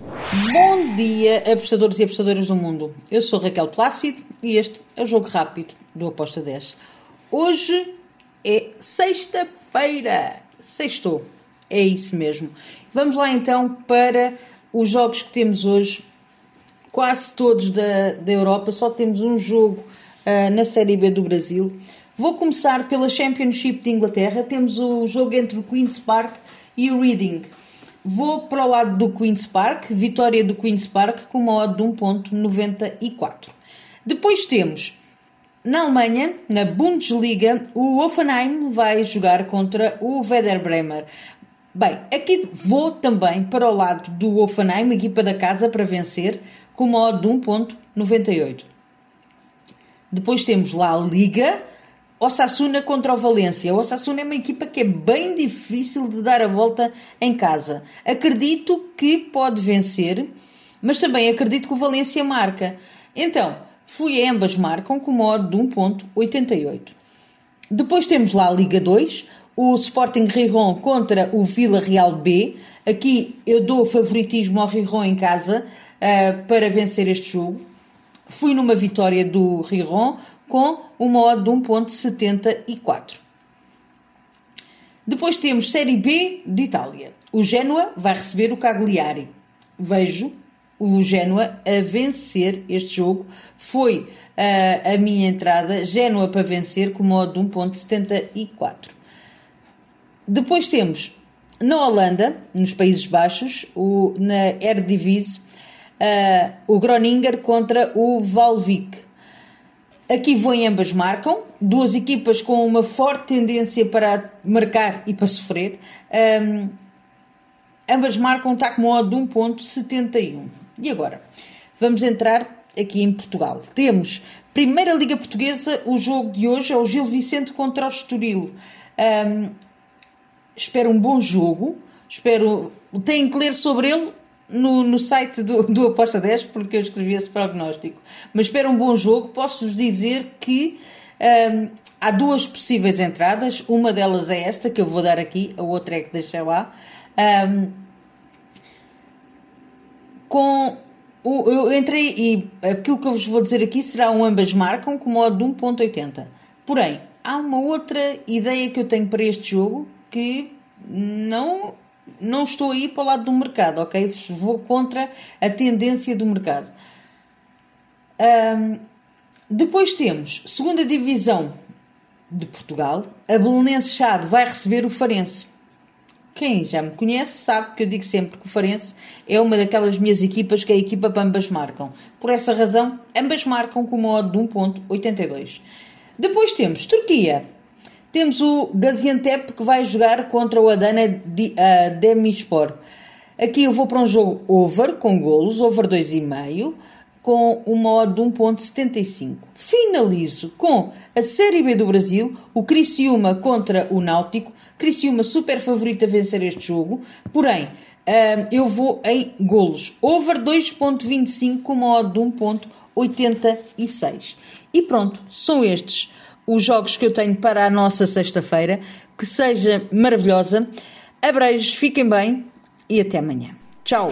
Bom dia, apostadores e apostadoras do mundo. Eu sou Raquel Plácido e este é o Jogo Rápido do Aposta 10. Hoje é sexta-feira. Sextou. É isso mesmo. Vamos lá então para os jogos que temos hoje. Quase todos da, da Europa, só temos um jogo uh, na Série B do Brasil. Vou começar pela Championship de Inglaterra. Temos o jogo entre o Queen's Park e o Reading. Vou para o lado do Queen's Park, vitória do Queen's Park com uma odd de 1.94. Depois temos na Alemanha, na Bundesliga, o Hoffenheim vai jogar contra o Werder Bremer. Bem, aqui vou também para o lado do Hoffenheim, equipa da casa, para vencer, com uma odd de 1.98. Depois temos lá a Liga, Osasuna contra o Valência. O Osasuna é uma equipa que é bem difícil de dar a volta em casa. Acredito que pode vencer, mas também acredito que o Valência marca. Então, fui a ambas marcam com modo de 1.88. Depois temos lá a Liga 2, o Sporting Rijon contra o Vila Real B. Aqui eu dou favoritismo ao Rijon em casa uh, para vencer este jogo. Fui numa vitória do Rijon com uma odd de 1.74. Depois temos Série B de Itália. O Genoa vai receber o Cagliari. Vejo o Genoa a vencer este jogo. Foi uh, a minha entrada. Genoa para vencer com uma odd de 1.74. Depois temos na Holanda, nos Países Baixos, o, na Eredivisie, uh, o Groninger contra o Valvik. Aqui vou em ambas marcam, duas equipas com uma forte tendência para marcar e para sofrer. Um, ambas marcam está com modo de 1.71. E agora, vamos entrar aqui em Portugal. Temos Primeira Liga Portuguesa, o jogo de hoje é o Gil Vicente contra o Estoril. Um, espero um bom jogo, espero... Têm que ler sobre ele no, no site do, do Aposta 10 porque eu escrevi esse prognóstico. Mas espero um bom jogo. Posso-vos dizer que um, há duas possíveis entradas. Uma delas é esta que eu vou dar aqui, a outra é que deixei lá. Um, com o, eu entrei e aquilo que eu vos vou dizer aqui será um ambas marcam com modo de 1.80. Porém, há uma outra ideia que eu tenho para este jogo que não não estou aí para o lado do mercado, ok? Vou contra a tendência do mercado. Um, depois temos segunda divisão de Portugal. A Belenense Chade vai receber o Farense. Quem já me conhece sabe que eu digo sempre que o Farense é uma daquelas minhas equipas que a equipa para ambas marcam. Por essa razão, ambas marcam com uma odd de 1.82. Depois temos Turquia. Temos o Gaziantep que vai jogar contra o Adana uh, Demispor. Aqui eu vou para um jogo over, com golos, over 2,5, com uma odd de 1.75. Finalizo com a Série B do Brasil, o Criciúma contra o Náutico. Criciúma super favorito a vencer este jogo, porém, uh, eu vou em golos. Over 2.25 com uma odd de 1.86. E pronto, são estes os jogos que eu tenho para a nossa sexta-feira. Que seja maravilhosa. Abreijos, fiquem bem e até amanhã. Tchau!